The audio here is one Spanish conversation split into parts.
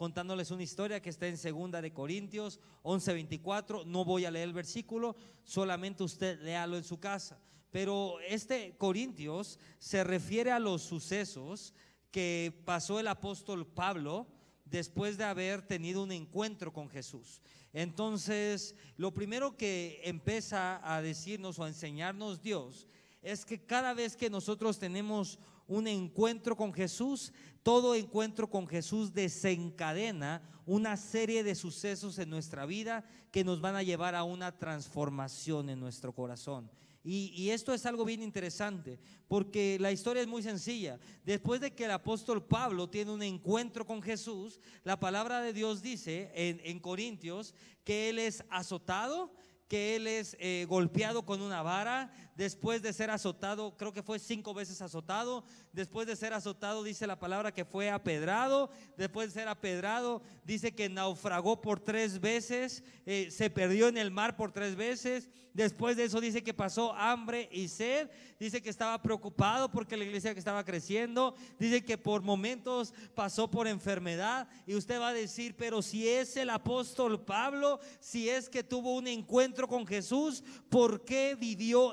contándoles una historia que está en segunda de Corintios 11:24. No voy a leer el versículo, solamente usted léalo en su casa. Pero este Corintios se refiere a los sucesos que pasó el apóstol Pablo después de haber tenido un encuentro con Jesús. Entonces, lo primero que empieza a decirnos o a enseñarnos Dios es que cada vez que nosotros tenemos un encuentro con Jesús, todo encuentro con Jesús desencadena una serie de sucesos en nuestra vida que nos van a llevar a una transformación en nuestro corazón. Y, esto es algo bien interesante, porque la historia es muy sencilla. Después de que el apóstol Pablo tiene un encuentro con Jesús, la palabra de Dios dice en, en Corintios que él es azotado, que él es eh, golpeado con una vara, después de ser azotado, creo que fue cinco veces azotado, después de ser azotado dice la palabra que fue apedrado, después de ser apedrado dice que naufragó por tres veces, eh, se perdió en el mar por tres veces, después de eso dice que pasó hambre y sed, dice que estaba preocupado porque la iglesia que estaba creciendo, dice que por momentos pasó por enfermedad y usted va a decir, pero si es el apóstol Pablo, si es que tuvo un encuentro con Jesús, ¿por qué vivió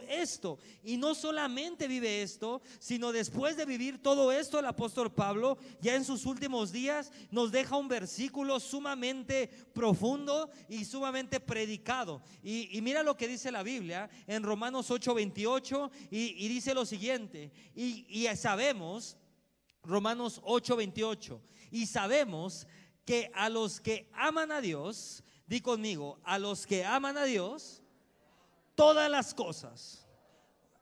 Y no solamente vive esto, sino después de vivir todo esto, el apóstol Pablo, ya en sus últimos días, nos deja un versículo sumamente profundo y sumamente predicado. Y, mira lo que dice la Biblia en Romanos 8, 28, y, dice lo siguiente, y, y sabemos, Romanos 8, 28, y sabemos que a los que aman a Dios, di conmigo, a los que aman a Dios, todas las cosas.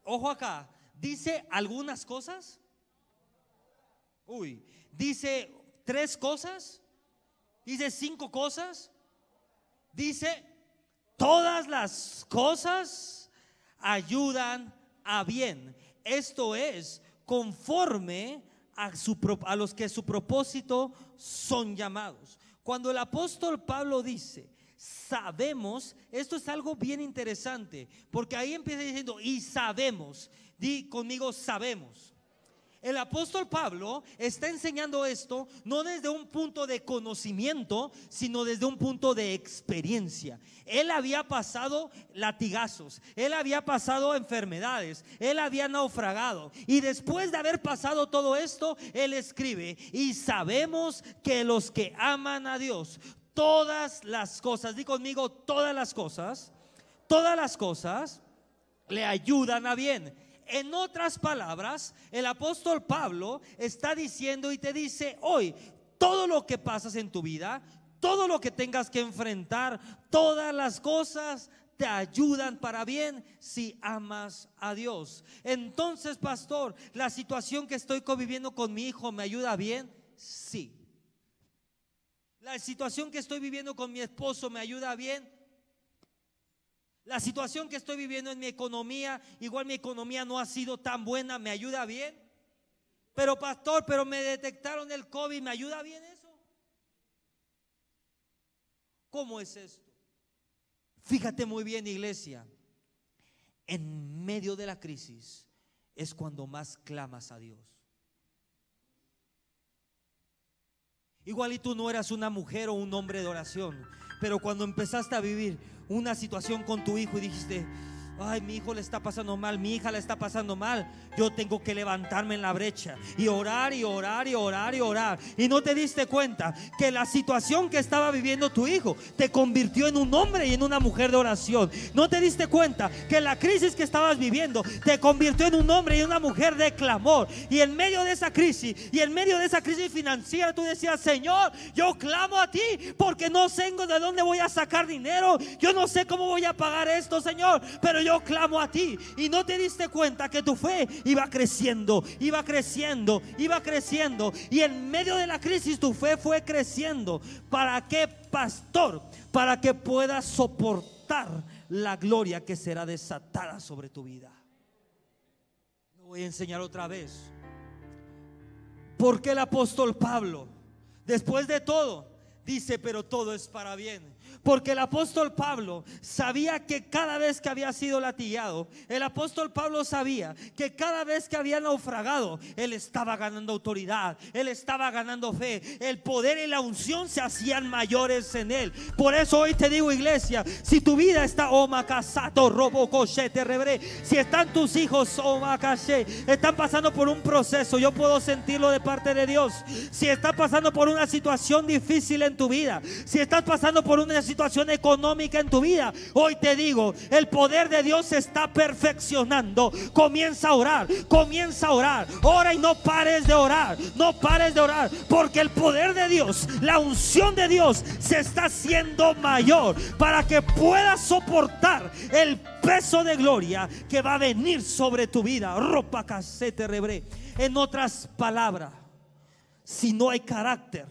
Ojo acá, dice algunas cosas. Uy, dice tres cosas. Dice cinco cosas. Dice todas las cosas ayudan a bien. Esto es conforme a, los que su propósito son llamados. Cuando el apóstol Pablo dice, sabemos, esto es algo bien interesante, porque ahí empieza diciendo, y sabemos, di conmigo, sabemos. El apóstol Pablo está enseñando esto no desde un punto de conocimiento, sino desde un punto de experiencia. Él había pasado latigazos, él había pasado enfermedades, él había naufragado. Y después de haber pasado todo esto, él escribe, y sabemos que los que aman a Dios, todas las cosas, di conmigo, todas las cosas, todas las cosas le ayudan a bien. En otras palabras, el apóstol Pablo está diciendo y te dice hoy, todo lo que pasas en tu vida, todo lo que tengas que enfrentar, todas las cosas te ayudan para bien si amas a Dios. Entonces, pastor, la situación que estoy conviviendo con mi hijo me ayuda bien? Sí. La situación que estoy viviendo con mi esposo me ayuda bien. La situación que estoy viviendo en mi economía, igual mi economía no ha sido tan buena, me ayuda bien. Pero pastor, pero me detectaron el COVID, ¿me ayuda bien eso? ¿Cómo es esto? Fíjate muy bien, iglesia. En medio de la crisis es cuando más clamas a Dios. Igual y tú no eras una mujer o un hombre de oración, pero cuando empezaste a vivir una situación con tu hijo y dijiste, ay, mi hijo le está pasando mal, mi hija le está pasando mal, yo tengo que levantarme en la brecha y orar y orar y orar y orar. Y no te diste cuenta que la situación que estaba viviendo tu hijo te convirtió en un hombre y en una mujer de oración. No te diste cuenta que la crisis que estabas viviendo te convirtió en un hombre y una mujer de clamor. Y en medio de esa crisis y en medio de esa crisis financiera tú decías, Señor, yo clamo a ti porque no tengo de dónde voy a sacar dinero. Yo no sé cómo voy a pagar esto, Señor, pero yo clamo a ti. Y no te diste cuenta que tu fe iba creciendo, iba creciendo, iba creciendo. Y en medio de la crisis tu fe fue creciendo. ¿Para qué, pastor? Para que puedas soportar la gloria que será desatada sobre tu vida. Lo voy a enseñar otra vez. Porque el apóstol Pablo, después de todo, dice, pero todo es para bien. Porque el apóstol Pablo sabía que cada vez que había sido latigado, el apóstol Pablo sabía que cada vez que había naufragado, él estaba ganando autoridad, él estaba ganando fe, el poder y la unción se hacían mayores en él. Por eso hoy te digo, iglesia, si tu vida está oh macasato, robo te rebré, si están tus hijos oh están pasando por un proceso, yo puedo sentirlo de parte de Dios. Si estás pasando por una situación difícil en tu vida, si estás pasando por una situación situación económica en tu vida, hoy te digo, el poder de Dios se está perfeccionando. Comienza a orar, comienza a orar. Ora y no pares de orar, no pares de orar, porque el poder de Dios, la unción de Dios se está haciendo mayor para que puedas soportar el peso de gloria que va a venir sobre tu vida. Ropa casete rebre. En otras palabras, si no hay carácter,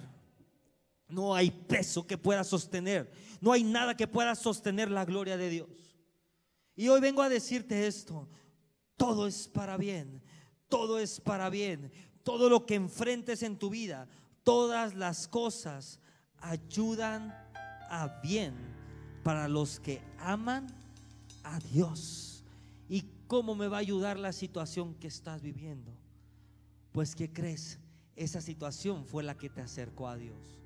no hay peso que pueda sostener no hay nada que pueda sostener la gloria de Dios. Y hoy vengo a decirte esto. Todo es para bien. Todo es para bien. Todo lo que enfrentes en tu vida, todas las cosas ayudan a bien para los que aman a Dios. ¿Y cómo me va a ayudar la situación que estás viviendo? Pues que crees, esa situación fue la que te acercó a Dios.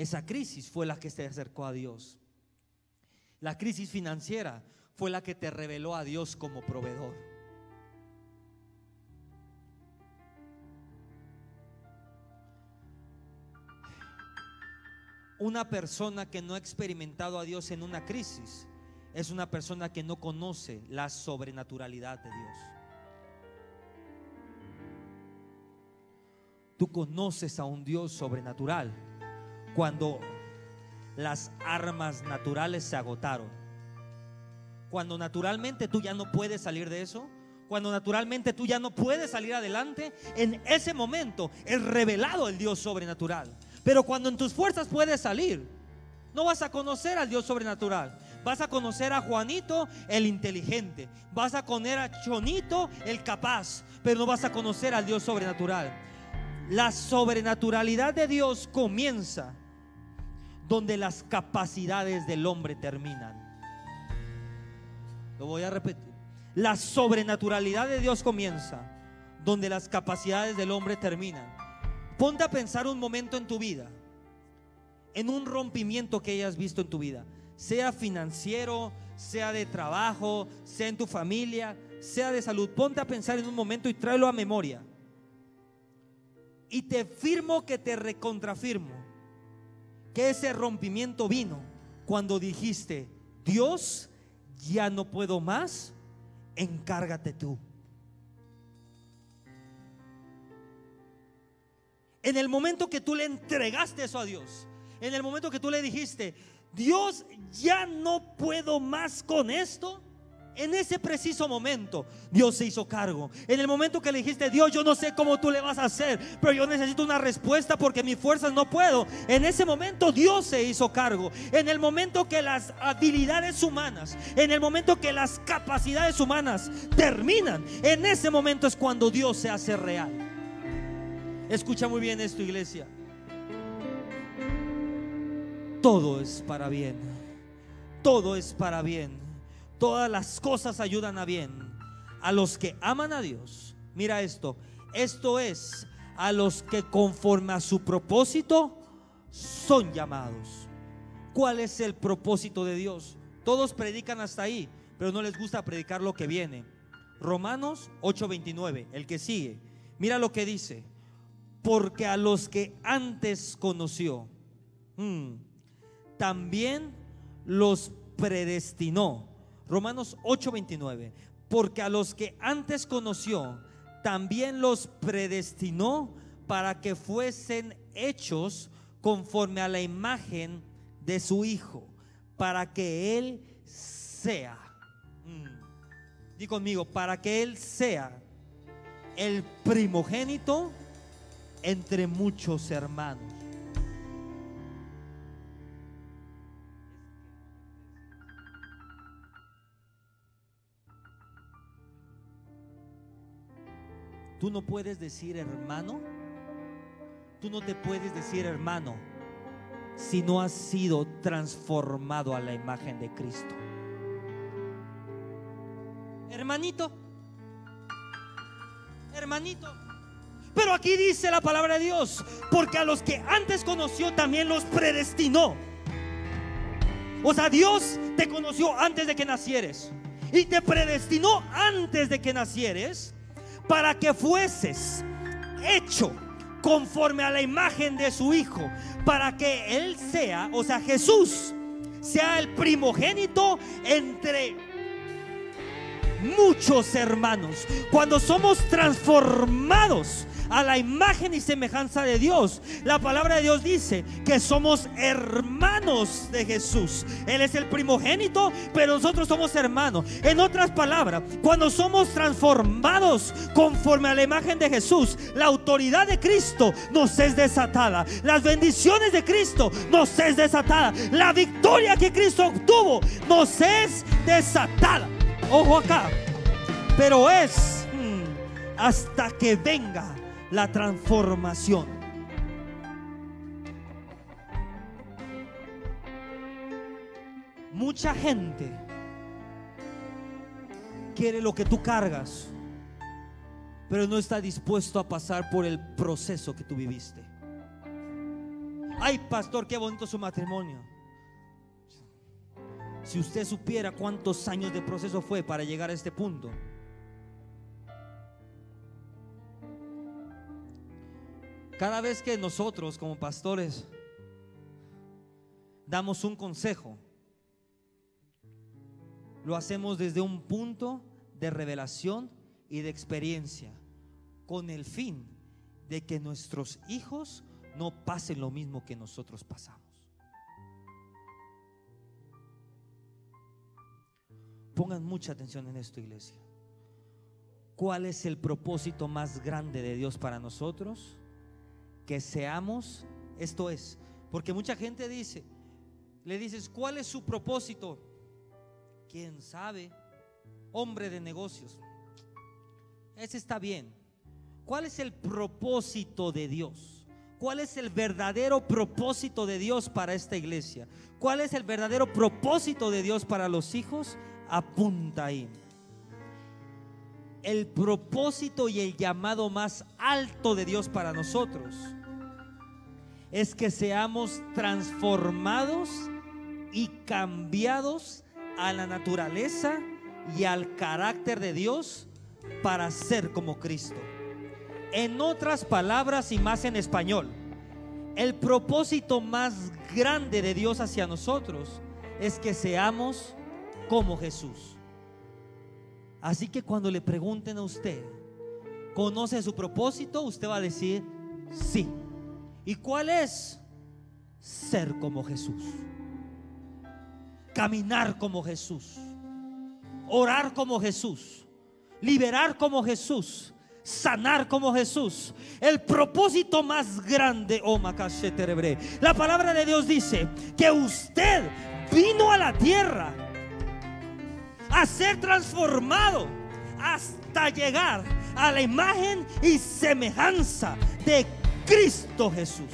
Esa crisis fue la que te acercó a Dios. La crisis financiera fue la que te reveló a Dios como proveedor. Una persona que no ha experimentado a Dios en una crisis es una persona que no conoce la sobrenaturalidad de Dios. Tú conoces a un Dios sobrenatural cuando las armas naturales se agotaron. Cuando naturalmente tú ya no puedes salir de eso. Cuando naturalmente tú ya no puedes salir adelante. En ese momento es revelado el Dios sobrenatural. Pero cuando en tus fuerzas puedes salir, no vas a conocer al Dios sobrenatural. Vas a conocer a Juanito el inteligente. Vas a conocer a Chonito el capaz. Pero no vas a conocer al Dios sobrenatural. La sobrenaturalidad de Dios comienza donde las capacidades del hombre terminan. Lo voy a repetir. La sobrenaturalidad de Dios comienza donde las capacidades del hombre terminan. Ponte a pensar un momento en tu vida, en un rompimiento que hayas visto en tu vida, sea financiero, sea de trabajo, sea en tu familia, sea de salud. Ponte a pensar en un momento y tráelo a memoria. Y te firmo que te recontrafirmo que ese rompimiento vino cuando dijiste, Dios, ya no puedo más, encárgate tú. En el momento que tú le entregaste eso a Dios, en el momento que tú le dijiste, Dios, ya no puedo más con esto, en ese preciso momento, Dios se hizo cargo. En el momento que le dijiste, Dios, yo no sé cómo tú le vas a hacer, pero yo necesito una respuesta porque mis fuerzas no puedo. En ese momento, Dios se hizo cargo. En el momento que las habilidades humanas, en el momento que las capacidades humanas terminan, en ese momento es cuando Dios se hace real. Escucha muy bien esto, iglesia. Todo es para bien. Todo es para bien todas las cosas ayudan a bien. A los que aman a Dios, mira esto, esto es a los que conforme a su propósito son llamados. ¿Cuál es el propósito de Dios? Todos predican hasta ahí, pero no les gusta predicar lo que viene. Romanos 8:29, el que sigue. Mira lo que dice. Porque a los que antes conoció, hmm, también los predestinó Romanos 8:29, porque a los que antes conoció, también los predestinó para que fuesen hechos conforme a la imagen de su Hijo, para que Él sea, mm, di conmigo, para que Él sea el primogénito entre muchos hermanos. Tú no puedes decir hermano. Tú no te puedes decir hermano si no has sido transformado a la imagen de Cristo. Hermanito, hermanito. Pero aquí dice la palabra de Dios, porque a los que antes conoció también los predestinó. O sea, Dios te conoció antes de que nacieres y te predestinó antes de que nacieres para que fueses hecho conforme a la imagen de su Hijo, para que Él sea, o sea, Jesús, sea el primogénito entre muchos hermanos. Cuando somos transformados a la imagen y semejanza de Dios. La palabra de Dios dice que somos hermanos de Jesús. Él es el primogénito, pero nosotros somos hermanos. En otras palabras, cuando somos transformados conforme a la imagen de Jesús, la autoridad de Cristo nos es desatada. Las bendiciones de Cristo nos es desatada. La victoria que Cristo obtuvo nos es desatada. Ojo acá. Pero es mm, hasta que venga la transformación. Mucha gente quiere lo que tú cargas, pero no está dispuesto a pasar por el proceso que tú viviste. Ay, pastor, qué bonito su matrimonio. Si usted supiera cuántos años de proceso fue para llegar a este punto. Cada vez que nosotros como pastores damos un consejo, lo hacemos desde un punto de revelación y de experiencia, con el fin de que nuestros hijos no pasen lo mismo que nosotros pasamos. Pongan mucha atención en esto, iglesia. ¿Cuál es el propósito más grande de Dios para nosotros? que seamos, esto es, porque mucha gente dice, le dices, ¿cuál es su propósito? ¿Quién sabe? Hombre de negocios. Ese está bien. ¿Cuál es el propósito de Dios? ¿Cuál es el verdadero propósito de Dios para esta iglesia? ¿Cuál es el verdadero propósito de Dios para los hijos? Apunta ahí el propósito y el llamado más alto de Dios para nosotros es que seamos transformados y cambiados a la naturaleza y al carácter de Dios para ser como Cristo. En otras palabras y más en español, el propósito más grande de Dios hacia nosotros es que seamos como Jesús. Así que cuando le pregunten a usted, ¿conoce su propósito? Usted va a decir, sí. ¿Y cuál es? Ser como Jesús. Caminar como Jesús. Orar como Jesús. Liberar como Jesús. Sanar como Jesús. El propósito más grande, oh La palabra de Dios dice que usted vino a la tierra a ser transformado hasta llegar a la imagen y semejanza de Cristo Jesús.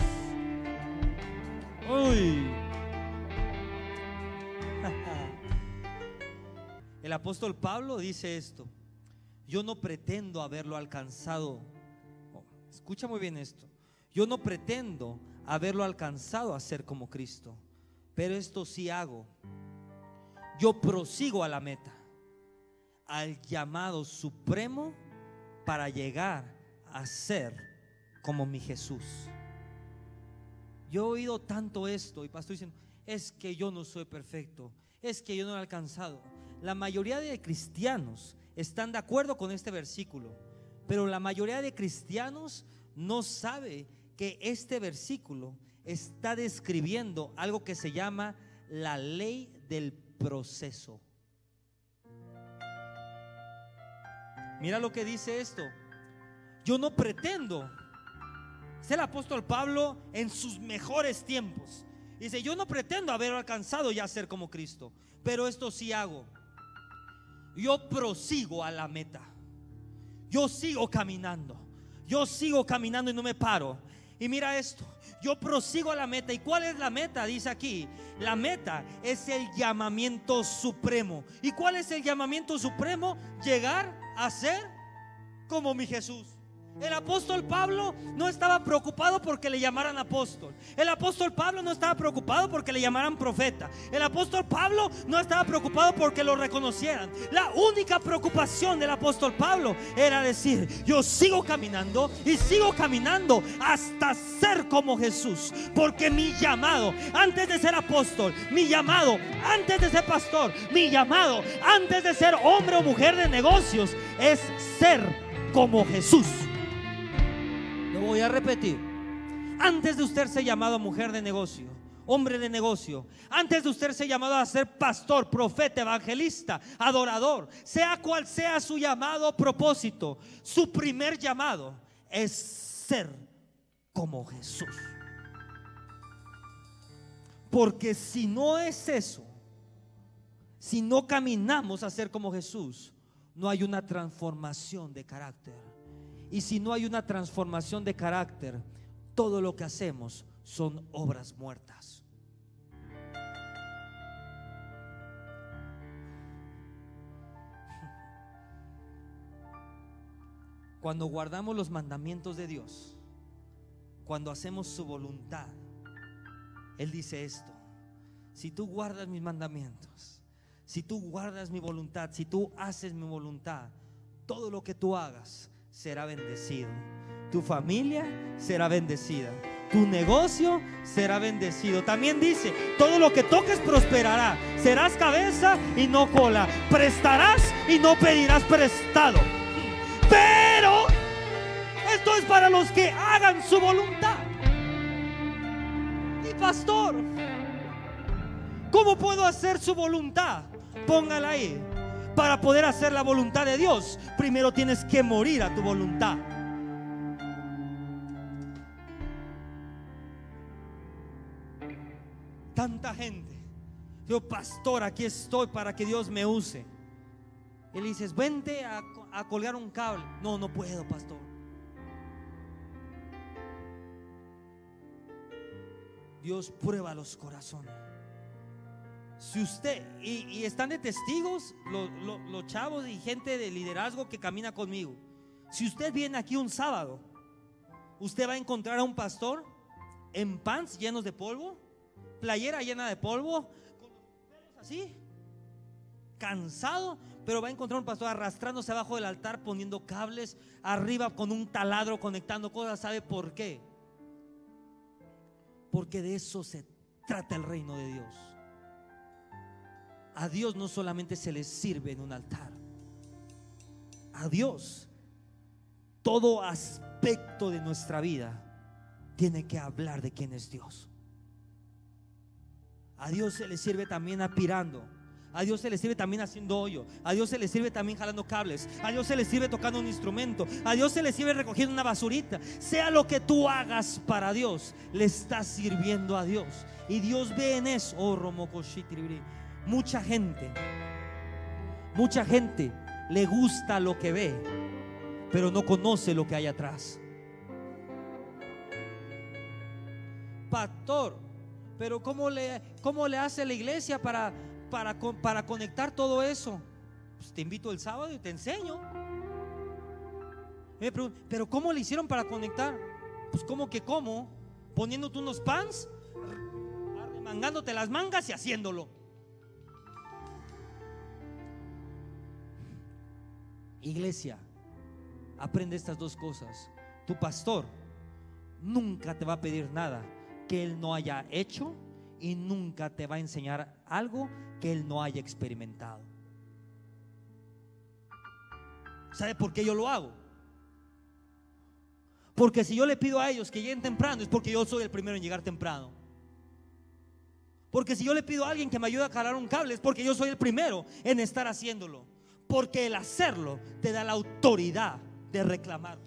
Uy. El apóstol Pablo dice esto. Yo no pretendo haberlo alcanzado. Oh, escucha muy bien esto. Yo no pretendo haberlo alcanzado a ser como Cristo. Pero esto sí hago. Yo prosigo a la meta. Al llamado supremo para llegar a ser como mi Jesús. Yo he oído tanto esto y pastor diciendo, es que yo no soy perfecto, es que yo no he alcanzado. La mayoría de cristianos están de acuerdo con este versículo, pero la mayoría de cristianos no sabe que este versículo está describiendo algo que se llama la ley del proceso. Mira lo que dice esto. Yo no pretendo es el apóstol Pablo en sus mejores tiempos. Dice, yo no pretendo haber alcanzado ya ser como Cristo, pero esto sí hago. Yo prosigo a la meta. Yo sigo caminando. Yo sigo caminando y no me paro. Y mira esto, yo prosigo a la meta. ¿Y cuál es la meta? Dice aquí, la meta es el llamamiento supremo. ¿Y cuál es el llamamiento supremo? Llegar a ser como mi Jesús. El apóstol Pablo no estaba preocupado porque le llamaran apóstol. El apóstol Pablo no estaba preocupado porque le llamaran profeta. El apóstol Pablo no estaba preocupado porque lo reconocieran. La única preocupación del apóstol Pablo era decir, yo sigo caminando y sigo caminando hasta ser como Jesús. Porque mi llamado, antes de ser apóstol, mi llamado, antes de ser pastor, mi llamado, antes de ser hombre o mujer de negocios, es ser como Jesús voy a repetir. Antes de usted ser llamado mujer de negocio, hombre de negocio, antes de usted ser llamado a ser pastor, profeta, evangelista, adorador, sea cual sea su llamado propósito, su primer llamado es ser como Jesús. Porque si no es eso, si no caminamos a ser como Jesús, no hay una transformación de carácter. Y si no hay una transformación de carácter, todo lo que hacemos son obras muertas. Cuando guardamos los mandamientos de Dios, cuando hacemos su voluntad, Él dice esto, si tú guardas mis mandamientos, si tú guardas mi voluntad, si tú haces mi voluntad, todo lo que tú hagas será bendecido. Tu familia será bendecida. Tu negocio será bendecido. También dice, todo lo que toques prosperará. Serás cabeza y no cola. Prestarás y no pedirás prestado. Pero esto es para los que hagan su voluntad. Y pastor, ¿cómo puedo hacer su voluntad? Póngala ahí para poder hacer la voluntad de Dios, primero tienes que morir a tu voluntad. Tanta gente. Yo, pastor, aquí estoy para que Dios me use. Y le dices, vente a, a colgar un cable. No, no puedo, pastor. Dios prueba los corazones. Si usted, y, están de testigos los, chavos y gente de liderazgo que camina conmigo. Si usted viene aquí un sábado, usted va a encontrar a un pastor en pants llenos de polvo, playera llena de polvo, con los pelos así, cansado, pero va a encontrar un pastor arrastrándose abajo del altar, poniendo cables, arriba con un taladro, conectando cosas. ¿Sabe por qué? Porque de eso se trata el reino de Dios. A Dios no solamente se le sirve en un altar. A Dios todo aspecto de nuestra vida tiene que hablar de quién es Dios. A Dios se le sirve también aspirando. A Dios se le sirve también haciendo hoyo. A Dios se le sirve también jalando cables. A Dios se le sirve tocando un instrumento. A Dios se le sirve recogiendo una basurita. Sea lo que tú hagas para Dios, le estás sirviendo a Dios. Y Dios ve en eso. Oh, Mucha gente, mucha gente le gusta lo que ve, pero no conoce lo que hay atrás. Pastor, pero ¿cómo le, cómo le hace la iglesia para, para, para conectar todo eso? Pues te invito el sábado y te enseño. pero ¿cómo le hicieron para conectar? Pues ¿cómo que cómo? Poniéndote unos pants, arremangándote las mangas y haciéndolo. Iglesia, aprende estas dos cosas. Tu pastor nunca te va a pedir nada que él no haya hecho y nunca te va a enseñar algo que él no haya experimentado. ¿Sabe por qué yo lo hago? Porque si yo le pido a ellos que lleguen temprano es porque yo soy el primero en llegar temprano. Porque si yo le pido a alguien que me ayude a calar un cable es porque yo soy el primero en estar haciéndolo. Porque el hacerlo te da la autoridad de reclamar.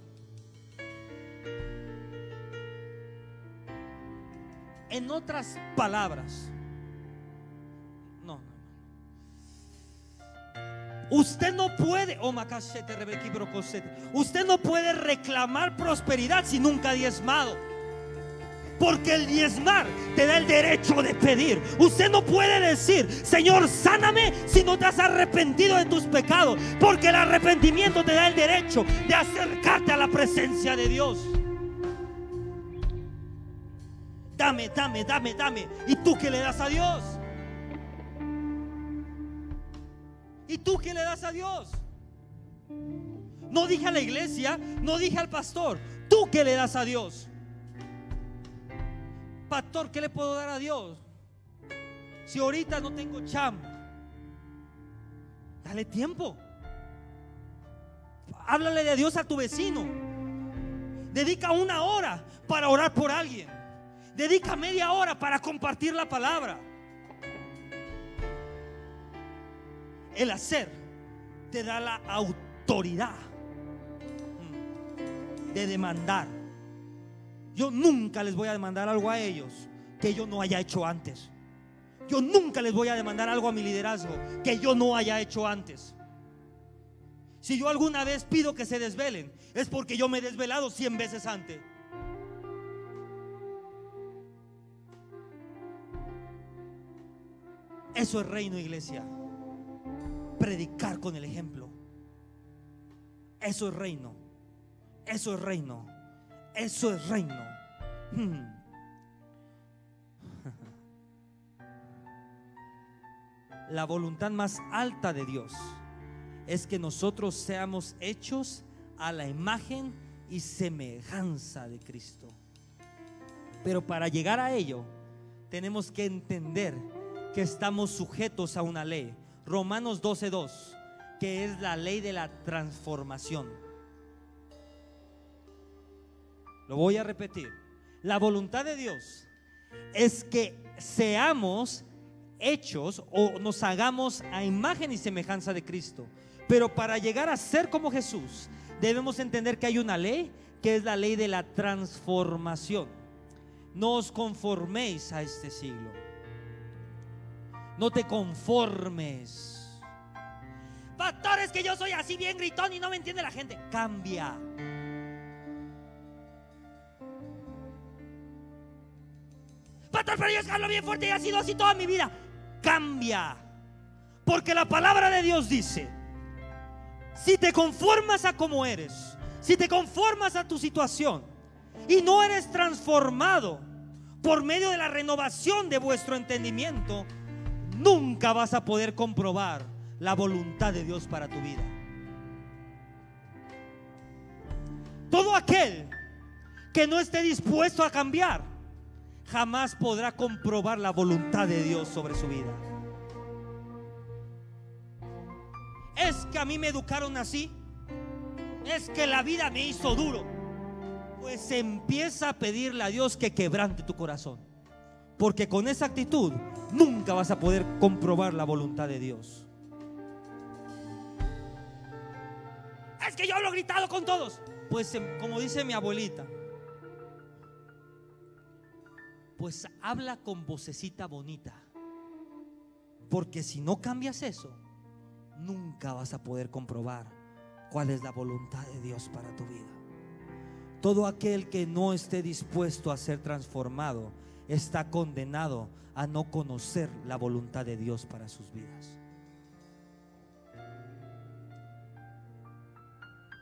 En otras palabras, no, Usted no puede, oh, usted no puede reclamar prosperidad si nunca ha diezmado. Porque el diezmar te da el derecho de pedir. Usted no puede decir, Señor, sáname si no te has arrepentido de tus pecados. Porque el arrepentimiento te da el derecho de acercarte a la presencia de Dios. Dame, dame, dame, dame. ¿Y tú qué le das a Dios? ¿Y tú qué le das a Dios? No dije a la iglesia, no dije al pastor. ¿Tú qué le das a Dios? Pastor, ¿qué le puedo dar a Dios? Si ahorita no tengo cham, dale tiempo. Háblale de Dios a tu vecino. Dedica una hora para orar por alguien. Dedica media hora para compartir la palabra. El hacer te da la autoridad de demandar. Yo nunca les voy a demandar algo a ellos que yo no haya hecho antes. Yo nunca les voy a demandar algo a mi liderazgo que yo no haya hecho antes. Si yo alguna vez pido que se desvelen, es porque yo me he desvelado cien veces antes. Eso es reino, iglesia. Predicar con el ejemplo. Eso es reino. Eso es reino. Eso es reino. Hmm. La voluntad más alta de Dios es que nosotros seamos hechos a la imagen y semejanza de Cristo. Pero para llegar a ello, tenemos que entender que estamos sujetos a una ley. Romanos 12.2, que es la ley de la transformación. Lo voy a repetir. La voluntad de Dios es que seamos hechos o nos hagamos a imagen y semejanza de Cristo. Pero para llegar a ser como Jesús, debemos entender que hay una ley que es la ley de la transformación. No os conforméis a este siglo. No te conformes. Pastor, es que yo soy así bien gritón y no me entiende la gente. Cambia. Pastor, pero yo hablo bien fuerte y ha sido así toda mi vida. Cambia. Porque la palabra de Dios dice, si te conformas a como eres, si te conformas a tu situación y no eres transformado por medio de la renovación de vuestro entendimiento, nunca vas a poder comprobar la voluntad de Dios para tu vida. Todo aquel que no esté dispuesto a cambiar jamás podrá comprobar la voluntad de Dios sobre su vida. Es que a mí me educaron así. Es que la vida me hizo duro. Pues empieza a pedirle a Dios que quebrante tu corazón. Porque con esa actitud nunca vas a poder comprobar la voluntad de Dios. Es que yo hablo gritado con todos. Pues em, como dice mi abuelita, pues habla con vocecita bonita. Porque si no cambias eso, nunca vas a poder comprobar cuál es la voluntad de Dios para tu vida. Todo aquel que no esté dispuesto a ser transformado está condenado a no conocer la voluntad de Dios para sus vidas.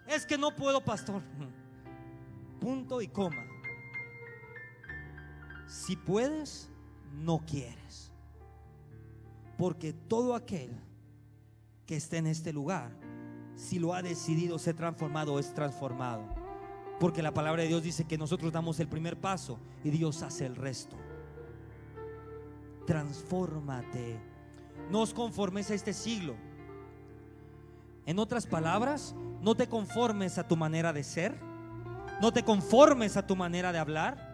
Es que no puedo, pastor. Punto y coma. Si puedes, no quieres. Porque todo aquel que esté en este lugar, si lo ha decidido ser transformado, es transformado. Porque la palabra de Dios dice que nosotros damos el primer paso y Dios hace el resto. Transfórmate. No os conformes a este siglo. En otras palabras, no te conformes a tu manera de ser. No te conformes a tu manera de hablar.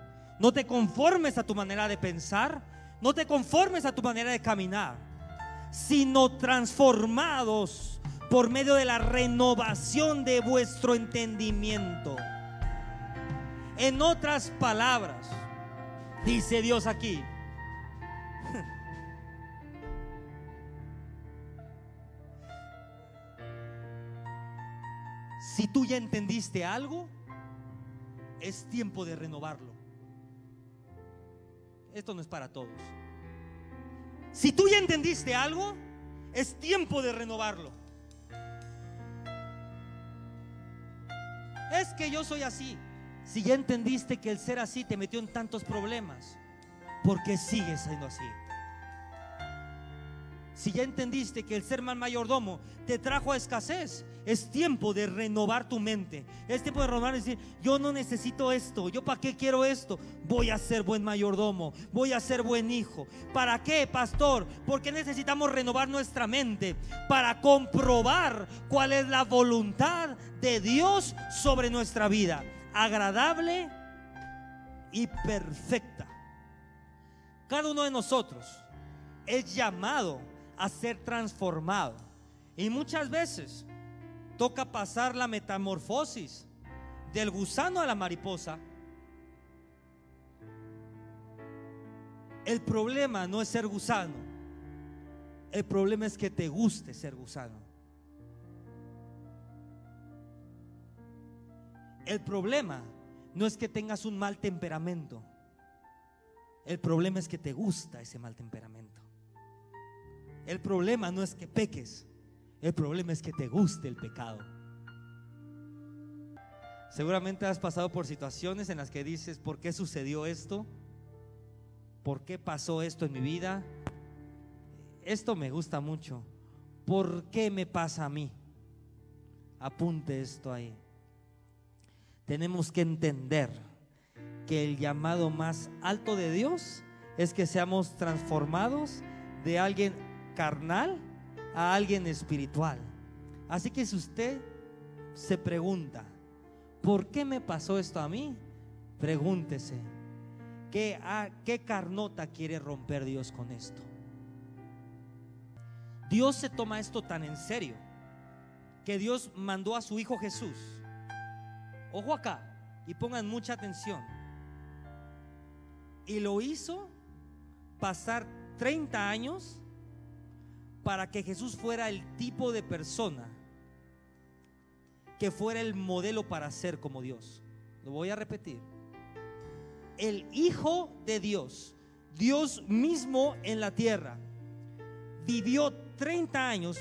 No te conformes a tu manera de pensar. No te conformes a tu manera de caminar. Sino transformados por medio de la renovación de vuestro entendimiento. En otras palabras, dice Dios aquí, si tú ya entendiste algo, es tiempo de renovarlo. Esto no es para todos. Si tú ya entendiste algo, es tiempo de renovarlo. Es que yo soy así. Si ya entendiste que el ser así te metió en tantos problemas, ¿por qué sigues siendo así? Si ya entendiste que el ser mal mayordomo te trajo a escasez, es tiempo de renovar tu mente. Es tiempo de renovar y decir, yo no necesito esto, yo para qué quiero esto. Voy a ser buen mayordomo, voy a ser buen hijo. ¿Para qué, pastor? Porque necesitamos renovar nuestra mente para comprobar cuál es la voluntad de Dios sobre nuestra vida. Agradable y perfecta. Cada uno de nosotros es llamado a ser transformado. Y muchas veces toca pasar la metamorfosis del gusano a la mariposa. El problema no es ser gusano. El problema es que te guste ser gusano. El problema no es que tengas un mal temperamento. El problema es que te gusta ese mal temperamento. El problema no es que peques, el problema es que te guste el pecado. Seguramente has pasado por situaciones en las que dices, ¿por qué sucedió esto? ¿Por qué pasó esto en mi vida? Esto me gusta mucho. ¿Por qué me pasa a mí? Apunte esto ahí. Tenemos que entender que el llamado más alto de Dios es que seamos transformados de alguien carnal a alguien espiritual. Así que si usted se pregunta, ¿por qué me pasó esto a mí? Pregúntese, ¿qué, a, ¿qué carnota quiere romper Dios con esto? Dios se toma esto tan en serio que Dios mandó a su Hijo Jesús. Ojo acá y pongan mucha atención. Y lo hizo pasar 30 años para que Jesús fuera el tipo de persona que fuera el modelo para ser como Dios. Lo voy a repetir. El Hijo de Dios, Dios mismo en la tierra, vivió 30 años.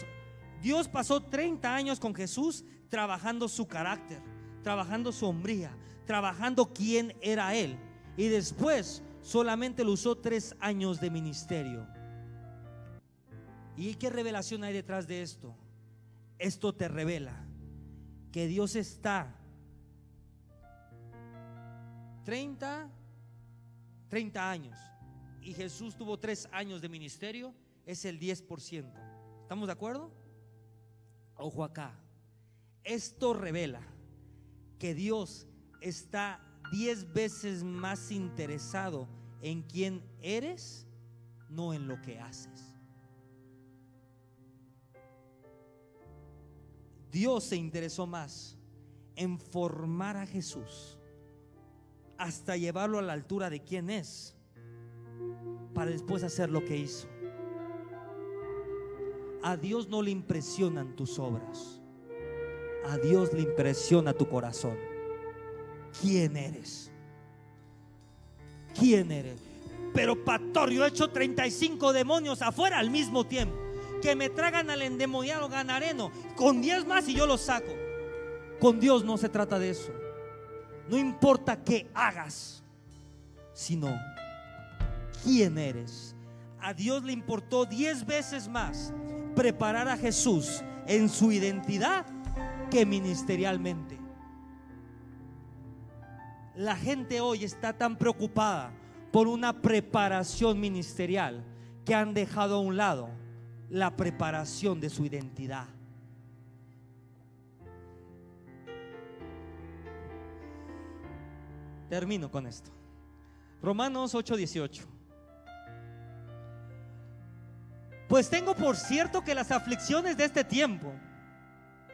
Dios pasó 30 años con Jesús trabajando su carácter, trabajando su hombría, trabajando quién era Él. Y después solamente lo usó tres años de ministerio. ¿Y qué revelación hay detrás de esto? Esto te revela que Dios está 30, 30 años y Jesús tuvo tres años de ministerio, es el 10%. ¿Estamos de acuerdo? Ojo acá. Esto revela que Dios está 10 veces más interesado en quién eres, no en lo que haces. Dios se interesó más en formar a Jesús hasta llevarlo a la altura de quién es para después hacer lo que hizo. A Dios no le impresionan tus obras. A Dios le impresiona tu corazón. ¿Quién eres? ¿Quién eres? Pero pastor, yo he hecho 35 demonios afuera al mismo tiempo que me tragan al endemoniado ganareno. Con 10 más y yo lo saco. Con Dios no se trata de eso. No importa qué hagas, sino quién eres. A Dios le importó 10 veces más preparar a Jesús en su identidad que ministerialmente. La gente hoy está tan preocupada por una preparación ministerial que han dejado a un lado la preparación de su identidad. Termino con esto. Romanos 8:18. Pues tengo por cierto que las aflicciones de este tiempo,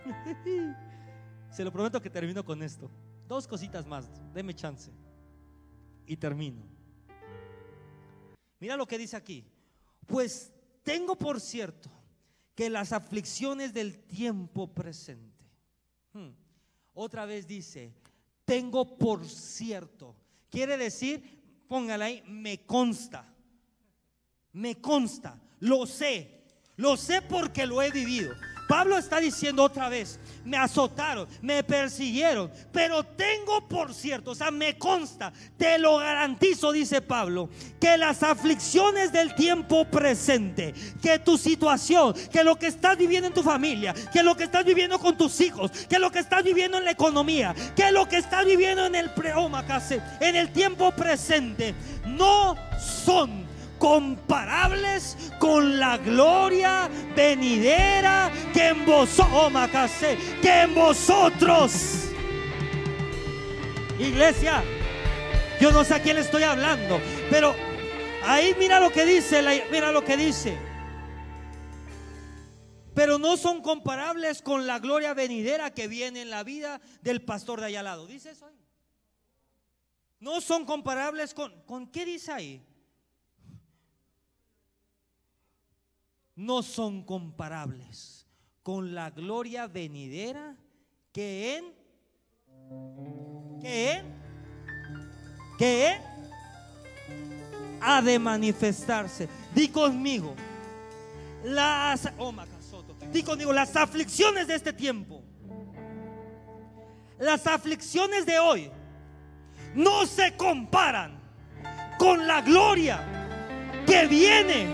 se lo prometo que termino con esto. Dos cositas más, deme chance. Y termino. Mira lo que dice aquí. Pues tengo por cierto que las aflicciones del tiempo presente. Hmm. Otra vez dice, tengo por cierto. Quiere decir, póngala ahí, me consta. Me consta, lo sé. Lo sé porque lo he vivido. Pablo está diciendo otra vez, me azotaron, me persiguieron, pero tengo por cierto, o sea, me consta, te lo garantizo, dice Pablo, que las aflicciones del tiempo presente, que tu situación, que lo que estás viviendo en tu familia, que lo que estás viviendo con tus hijos, que lo que estás viviendo en la economía, que lo que estás viviendo en el en el tiempo presente, no son comparables con la gloria venidera que en vosotros, oh, que en vosotros. Iglesia, yo no sé a quién le estoy hablando, pero ahí mira lo que dice, mira lo que dice. Pero no son comparables con la gloria venidera que viene en la vida del pastor de allá al lado. ¿Dice eso ahí? No son comparables con, ¿con qué dice ahí? No son comparables con la gloria venidera que en que en que en ha de manifestarse. Di conmigo. Las oh, Di conmigo las aflicciones de este tiempo. Las aflicciones de hoy no se comparan con la gloria que viene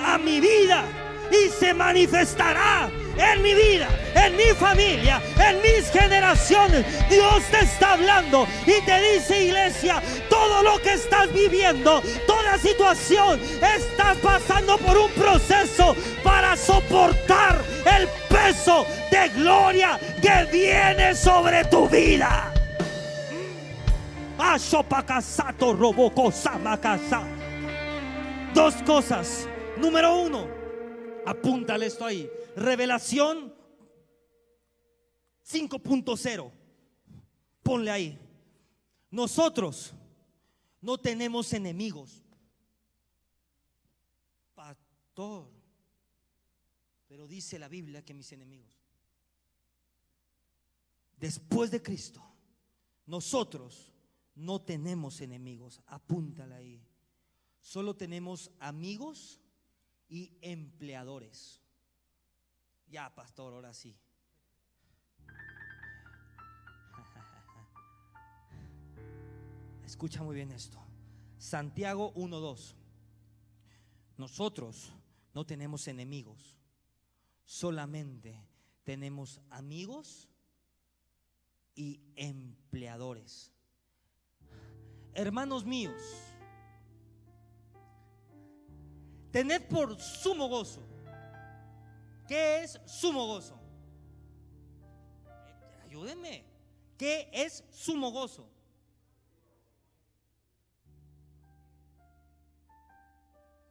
a mi vida y se manifestará en mi vida, en mi familia, en mis generaciones. Dios te está hablando y te dice, iglesia, todo lo que estás viviendo, toda situación, estás pasando por un proceso para soportar el peso de gloria que viene sobre tu vida. Dos cosas. Número uno, Apúntale esto ahí. Revelación 5.0. Ponle ahí. Nosotros no tenemos enemigos. Pastor. Pero dice la Biblia que mis enemigos. Después de Cristo, nosotros no tenemos enemigos. Apúntale ahí. Solo tenemos amigos y empleadores. Ya, pastor, ahora sí. Escucha muy bien esto. Santiago 1.2. Nosotros no tenemos enemigos, solamente tenemos amigos y empleadores. Hermanos míos, Tened por sumo gozo. ¿Qué es sumo gozo? Ayúdenme. ¿Qué es sumo gozo?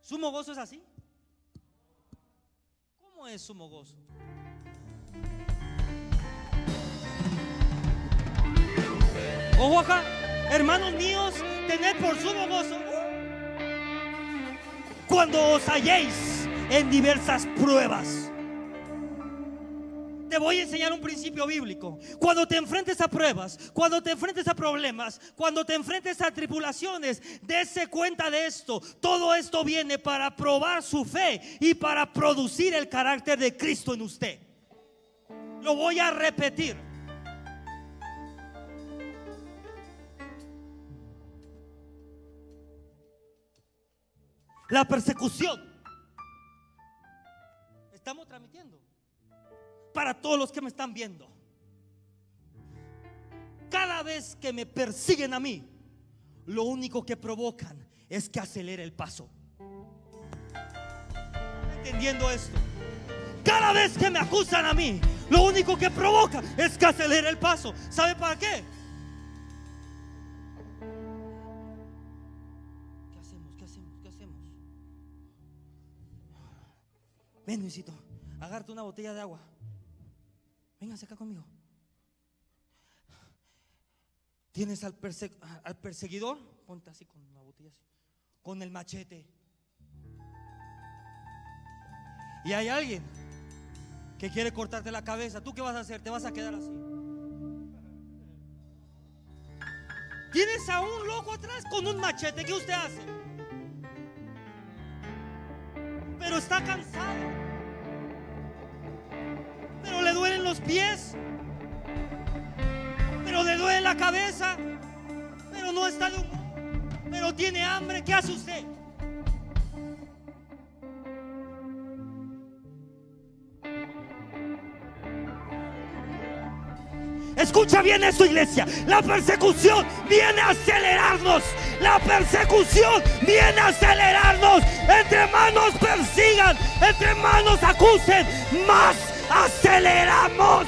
¿Sumo gozo es así? ¿Cómo es sumo gozo? Ojo acá, hermanos míos, tened por sumo gozo cuando os halléis en diversas pruebas. Te voy a enseñar un principio bíblico. Cuando te enfrentes a pruebas, cuando te enfrentes a problemas, cuando te enfrentes a tripulaciones, dése cuenta de esto. Todo esto viene para probar su fe y para producir el carácter de Cristo en usted. Lo voy a repetir. La persecución. Estamos transmitiendo para todos los que me están viendo. Cada vez que me persiguen a mí, lo único que provocan es que acelere el paso. Entendiendo esto. Cada vez que me acusan a mí, lo único que provoca es que acelere el paso. ¿Sabe para qué? Ven, Luisito, agárrate una botella de agua. Véngase acá conmigo. Tienes al, al perseguidor, ponte así con una botella así, con el machete. Y hay alguien que quiere cortarte la cabeza. ¿Tú qué vas a hacer? Te vas a quedar así. Tienes a un loco atrás con un machete. ¿Qué usted hace? Pero está cansado. Pero le duelen los pies. Pero le duele la cabeza. Pero no está de humor. Pero tiene hambre. ¿Qué hace usted? Escucha bien esto, iglesia. La persecución viene a acelerarnos. La persecución viene a acelerarnos. Entre manos persigan, entre manos acusen, más aceleramos.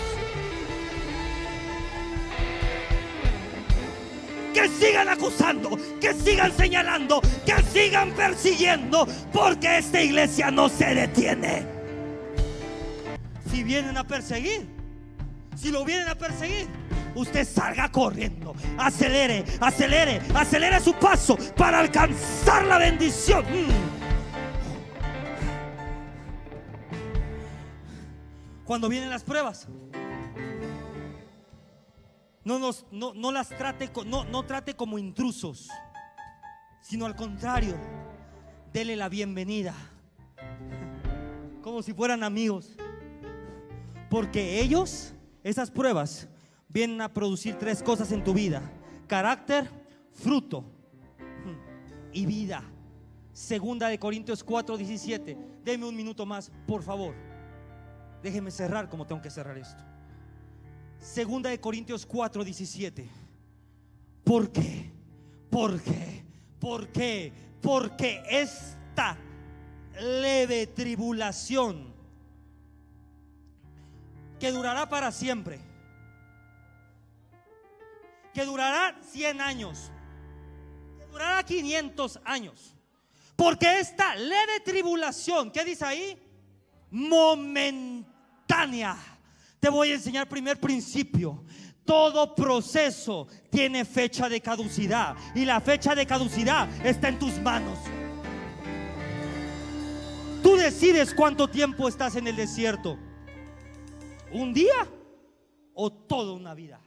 Que sigan acusando, que sigan señalando, que sigan persiguiendo, porque esta iglesia no se detiene. Si vienen a perseguir, si lo vienen a perseguir, usted salga corriendo, acelere, acelere, acelere su paso para alcanzar la bendición. Mm. Cuando vienen las pruebas, no, nos, no, las trate, no, trate como intrusos, sino al contrario, dele la bienvenida, como si fueran amigos, porque ellos esas pruebas vienen a producir tres cosas en tu vida. Carácter, fruto hmm, y vida. Segunda de Corintios 4, 17. Deme un minuto más, por favor. Déjeme cerrar como tengo que cerrar esto. Segunda de Corintios 4, 17. ¿Por qué? ¿Por qué? ¿Por qué? Porque esta leve tribulación que durará para siempre, que durará 100 años, que durará 500 años. Porque esta leve tribulación, ¿qué dice ahí? Momentánea. Te voy a enseñar primer principio. Todo proceso tiene fecha de caducidad y la fecha de caducidad está en tus manos. Tú decides cuánto tiempo estás en el desierto un día o toda una vida.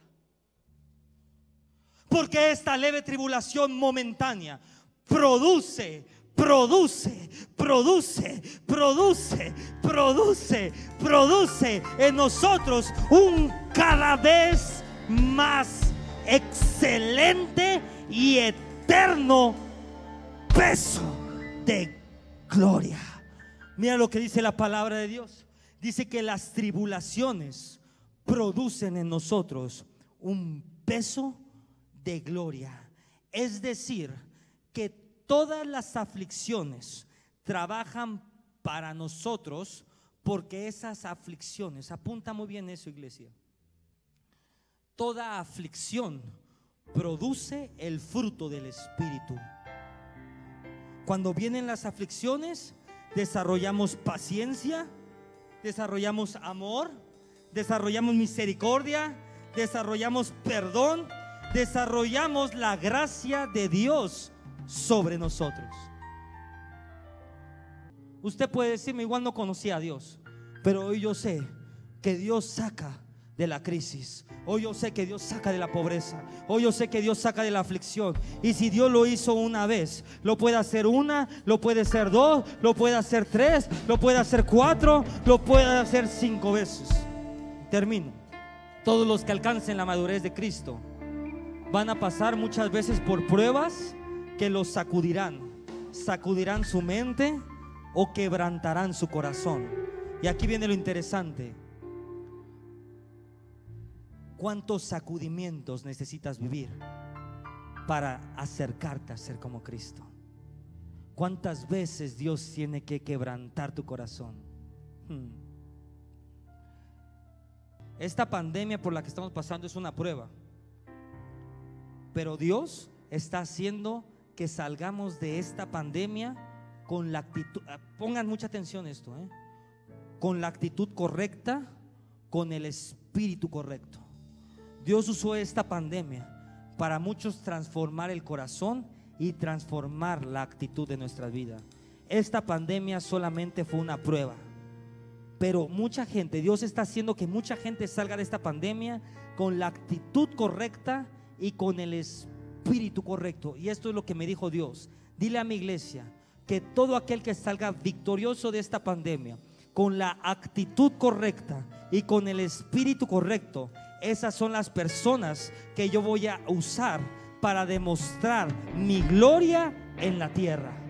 Porque esta leve tribulación momentánea produce, produce, produce, produce, produce, produce en nosotros un cada vez más excelente y eterno peso de gloria. Mira lo que dice la palabra de Dios dice que las tribulaciones producen en nosotros un peso de gloria. Es decir, que todas las aflicciones trabajan para nosotros porque esas aflicciones, apunta muy bien eso iglesia, toda aflicción produce el fruto del Espíritu. Cuando vienen las aflicciones, desarrollamos paciencia, desarrollamos amor, desarrollamos misericordia, desarrollamos perdón, desarrollamos la gracia de Dios sobre nosotros. Usted puede decirme, igual no conocía a Dios, pero hoy yo sé que Dios saca de la crisis. Hoy yo sé que Dios saca de la pobreza. Hoy yo sé que Dios saca de la aflicción. Y si Dios lo hizo una vez, lo puede hacer una, lo puede hacer dos, lo puede hacer tres, lo puede hacer cuatro, lo puede hacer cinco veces. Termino. Todos los que alcancen la madurez de Cristo van a pasar muchas veces por pruebas que los sacudirán. Sacudirán su mente o quebrantarán su corazón. Y aquí viene lo interesante ¿Cuántos sacudimientos necesitas vivir para acercarte a ser como Cristo? ¿Cuántas veces Dios tiene que quebrantar tu corazón? Hmm. Esta pandemia por la que estamos pasando es una prueba. Pero Dios está haciendo que salgamos de esta pandemia con la actitud, ah, pongan mucha atención esto, ¿eh? con la actitud correcta, con el espíritu correcto. Dios usó esta pandemia para muchos transformar el corazón y transformar la actitud de nuestra vida. Esta pandemia solamente fue una prueba. Pero mucha gente, Dios está haciendo que mucha gente salga de esta pandemia con la actitud correcta y con el espíritu correcto. Y esto es lo que me dijo Dios. Dile a mi iglesia que todo aquel que salga victorioso de esta pandemia, con la actitud correcta y con el espíritu correcto, esas son las personas que yo voy a usar para demostrar mi gloria en la tierra.